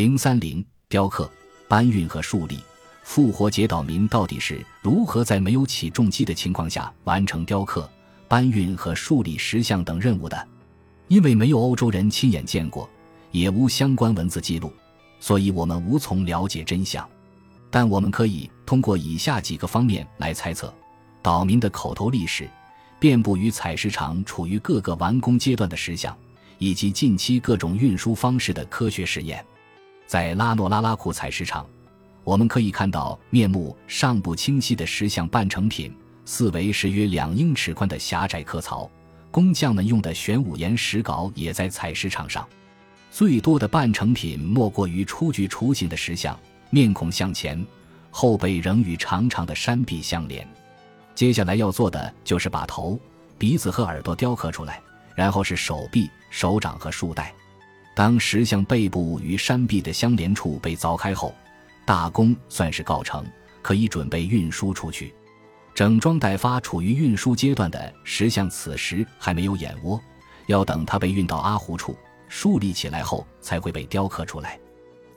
零三零雕刻、搬运和树立。复活节岛民到底是如何在没有起重机的情况下完成雕刻、搬运和树立石像等任务的？因为没有欧洲人亲眼见过，也无相关文字记录，所以我们无从了解真相。但我们可以通过以下几个方面来猜测：岛民的口头历史、遍布于采石场、处于各个完工阶段的石像，以及近期各种运输方式的科学实验。在拉诺拉拉库采石场。我们可以看到面目尚不清晰的石像半成品，四围是约两英尺宽的狭窄刻槽，工匠们用的玄武岩石镐也在采石场上。最多的半成品莫过于初具雏形的石像，面孔向前，后背仍与长长的山壁相连。接下来要做的就是把头、鼻子和耳朵雕刻出来，然后是手臂、手掌和束带。当石像背部与山壁的相连处被凿开后，大功算是告成，可以准备运输出去。整装待发、处于运输阶段的石像，此时还没有眼窝，要等它被运到阿湖处竖立起来后，才会被雕刻出来。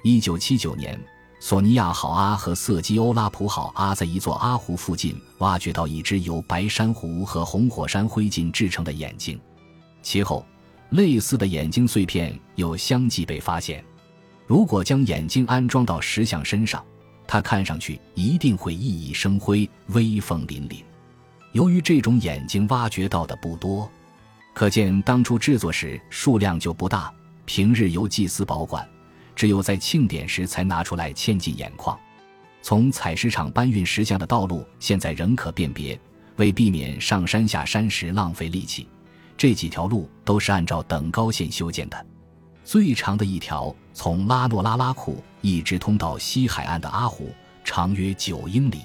一九七九年，索尼亚好阿和色基欧拉普好阿在一座阿湖附近挖掘到一只由白珊瑚和红火山灰烬制成的眼睛，其后类似的眼睛碎片又相继被发现。如果将眼睛安装到石像身上，它看上去一定会熠熠生辉、威风凛凛。由于这种眼睛挖掘到的不多，可见当初制作时数量就不大。平日由祭司保管，只有在庆典时才拿出来嵌进眼眶。从采石场搬运石像的道路现在仍可辨别。为避免上山下山时浪费力气，这几条路都是按照等高线修建的。最长的一条从拉诺拉拉库一直通到西海岸的阿湖，长约九英里。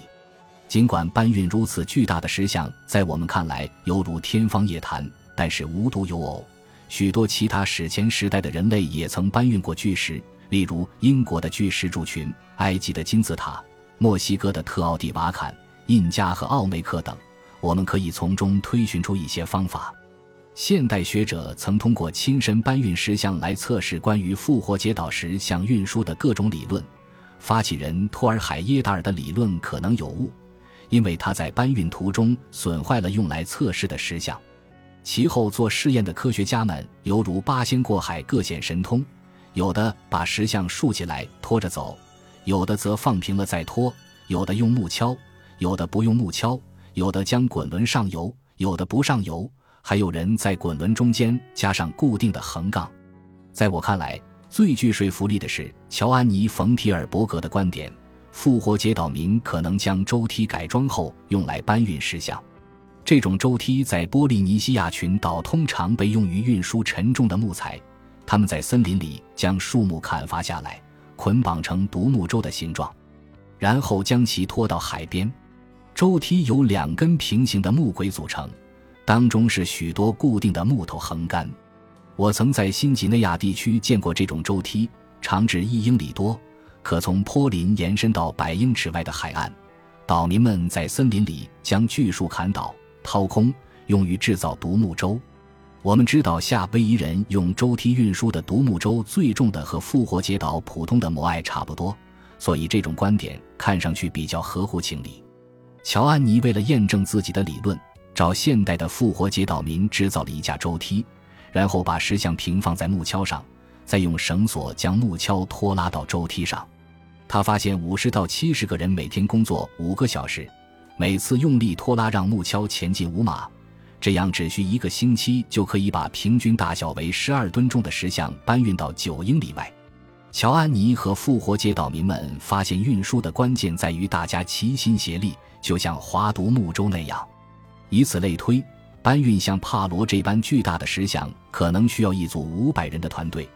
尽管搬运如此巨大的石像在我们看来犹如天方夜谭，但是无独有偶，许多其他史前时代的人类也曾搬运过巨石，例如英国的巨石柱群、埃及的金字塔、墨西哥的特奥蒂瓦坎、印加和奥梅克等。我们可以从中推寻出一些方法。现代学者曾通过亲身搬运石像来测试关于复活节岛石像运输的各种理论。发起人托尔海耶达尔的理论可能有误，因为他在搬运途中损坏了用来测试的石像。其后做试验的科学家们犹如八仙过海，各显神通。有的把石像竖起来拖着走，有的则放平了再拖，有的用木锹，有的不用木锹，有的将滚轮上油，有的不上油。还有人在滚轮中间加上固定的横杠，在我看来，最具说服力的是乔安妮·冯提尔伯格的观点：复活节岛民可能将舟梯改装后用来搬运石像。这种舟梯在波利尼西亚群岛通常被用于运输沉重的木材。他们在森林里将树木砍伐下来，捆绑成独木舟的形状，然后将其拖到海边。舟梯由两根平行的木轨组成。当中是许多固定的木头横杆。我曾在新几内亚地区见过这种舟梯，长至一英里多，可从坡林延伸到百英尺外的海岸。岛民们在森林里将巨树砍倒、掏空，用于制造独木舟。我们知道夏威夷人用舟梯运输的独木舟最重的和复活节岛普通的摩艾差不多，所以这种观点看上去比较合乎情理。乔安妮为了验证自己的理论。找现代的复活节岛民制造了一架舟梯，然后把石像平放在木橇上，再用绳索将木橇拖拉到舟梯上。他发现五十到七十个人每天工作五个小时，每次用力拖拉让木橇前进五码，这样只需一个星期就可以把平均大小为十二吨重的石像搬运到九英里外。乔安妮和复活节岛民们发现，运输的关键在于大家齐心协力，就像划独木舟那样。以此类推，搬运像帕罗这般巨大的石像，可能需要一组五百人的团队。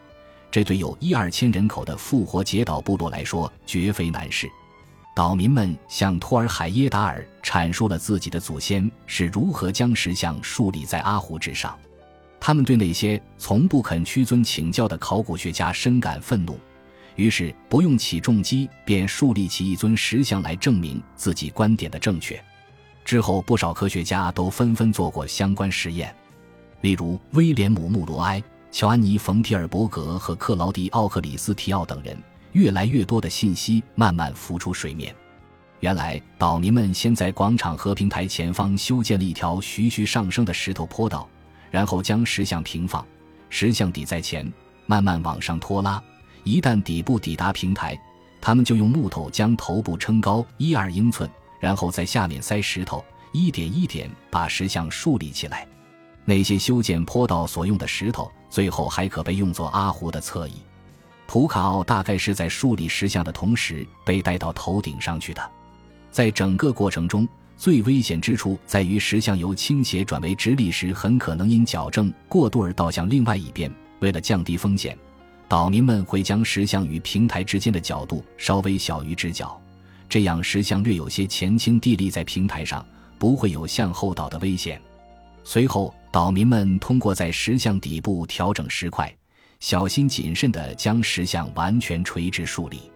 这对有一二千人口的复活节岛部落来说，绝非难事。岛民们向托尔海耶达尔阐述了自己的祖先是如何将石像树立在阿湖之上。他们对那些从不肯屈尊请教的考古学家深感愤怒，于是不用起重机便树立起一尊石像来证明自己观点的正确。之后，不少科学家都纷纷做过相关实验，例如威廉姆·穆罗埃、乔安妮·冯提尔伯格和克劳迪·奥克里斯提奥等人，越来越多的信息慢慢浮出水面。原来，岛民们先在广场和平台前方修建了一条徐徐上升的石头坡道，然后将石像平放，石像抵在前，慢慢往上拖拉。一旦底部抵达平台，他们就用木头将头部撑高一二英寸，然后在下面塞石头，一点一点把石像竖立起来。那些修建坡道所用的石头，最后还可被用作阿胡的侧翼。图卡奥大概是在树立石像的同时被带到头顶上去的。在整个过程中，最危险之处在于石像由倾斜转为直立时，很可能因矫正过度而倒向另外一边。为了降低风险，岛民们会将石像与平台之间的角度稍微小于直角，这样石像略有些前倾地立在平台上，不会有向后倒的危险。随后，岛民们通过在石像底部调整石块，小心谨慎地将石像完全垂直竖立。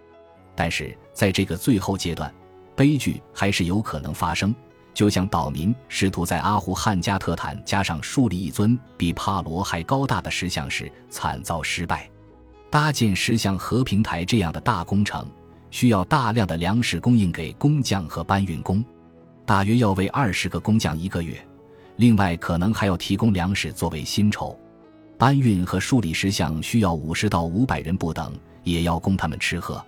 但是，在这个最后阶段，悲剧还是有可能发生，就像岛民试图在阿胡汉加特坦加上树立一尊比帕罗还高大的石像时惨遭失败。搭建石像和平台这样的大工程，需要大量的粮食供应给工匠和搬运工，大约要为二十个工匠一个月。另外，可能还要提供粮食作为薪酬。搬运和树立石像需要五十到五百人不等，也要供他们吃喝。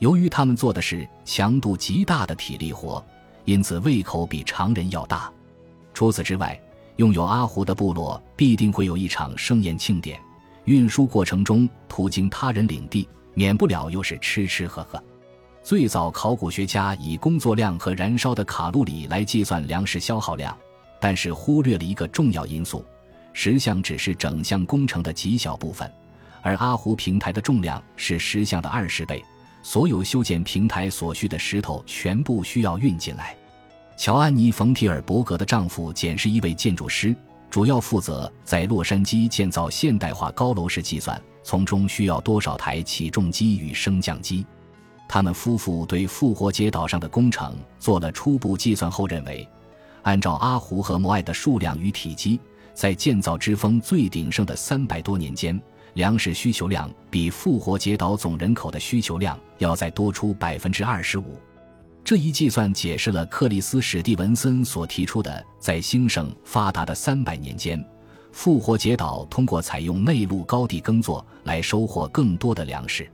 由于他们做的是强度极大的体力活，因此胃口比常人要大。除此之外，拥有阿胡的部落必定会有一场盛宴庆典。运输过程中途经他人领地，免不了又是吃吃喝喝。最早考古学家以工作量和燃烧的卡路里来计算粮食消耗量，但是忽略了一个重要因素：石像只是整项工程的极小部分，而阿胡平台的重量是石像的二十倍。所有修建平台所需的石头全部需要运进来。乔安妮·冯提尔伯格的丈夫简是一位建筑师，主要负责在洛杉矶建造现代化高楼时计算，从中需要多少台起重机与升降机。他们夫妇对复活节岛上的工程做了初步计算后认为，按照阿胡和摩艾的数量与体积，在建造之风最鼎盛的三百多年间。粮食需求量比复活节岛总人口的需求量要再多出百分之二十五，这一计算解释了克里斯·史蒂文森所提出的，在兴盛发达的三百年间，复活节岛通过采用内陆高地耕作来收获更多的粮食。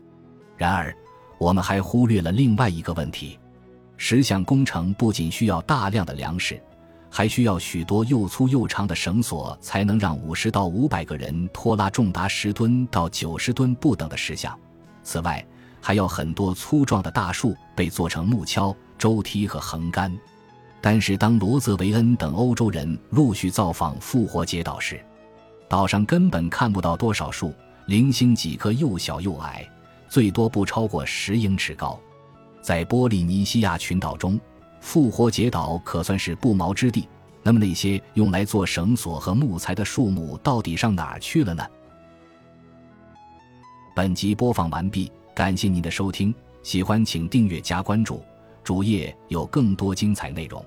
然而，我们还忽略了另外一个问题：石像工程不仅需要大量的粮食。还需要许多又粗又长的绳索，才能让五十到五百个人拖拉重达十吨到九十吨不等的石像。此外，还要很多粗壮的大树被做成木橇、舟梯和横杆。但是，当罗泽维恩等欧洲人陆续造访复活节岛时，岛上根本看不到多少树，零星几棵又小又矮，最多不超过十英尺高。在波利尼西亚群岛中。复活节岛可算是不毛之地，那么那些用来做绳索和木材的树木到底上哪儿去了呢？本集播放完毕，感谢您的收听，喜欢请订阅加关注，主页有更多精彩内容。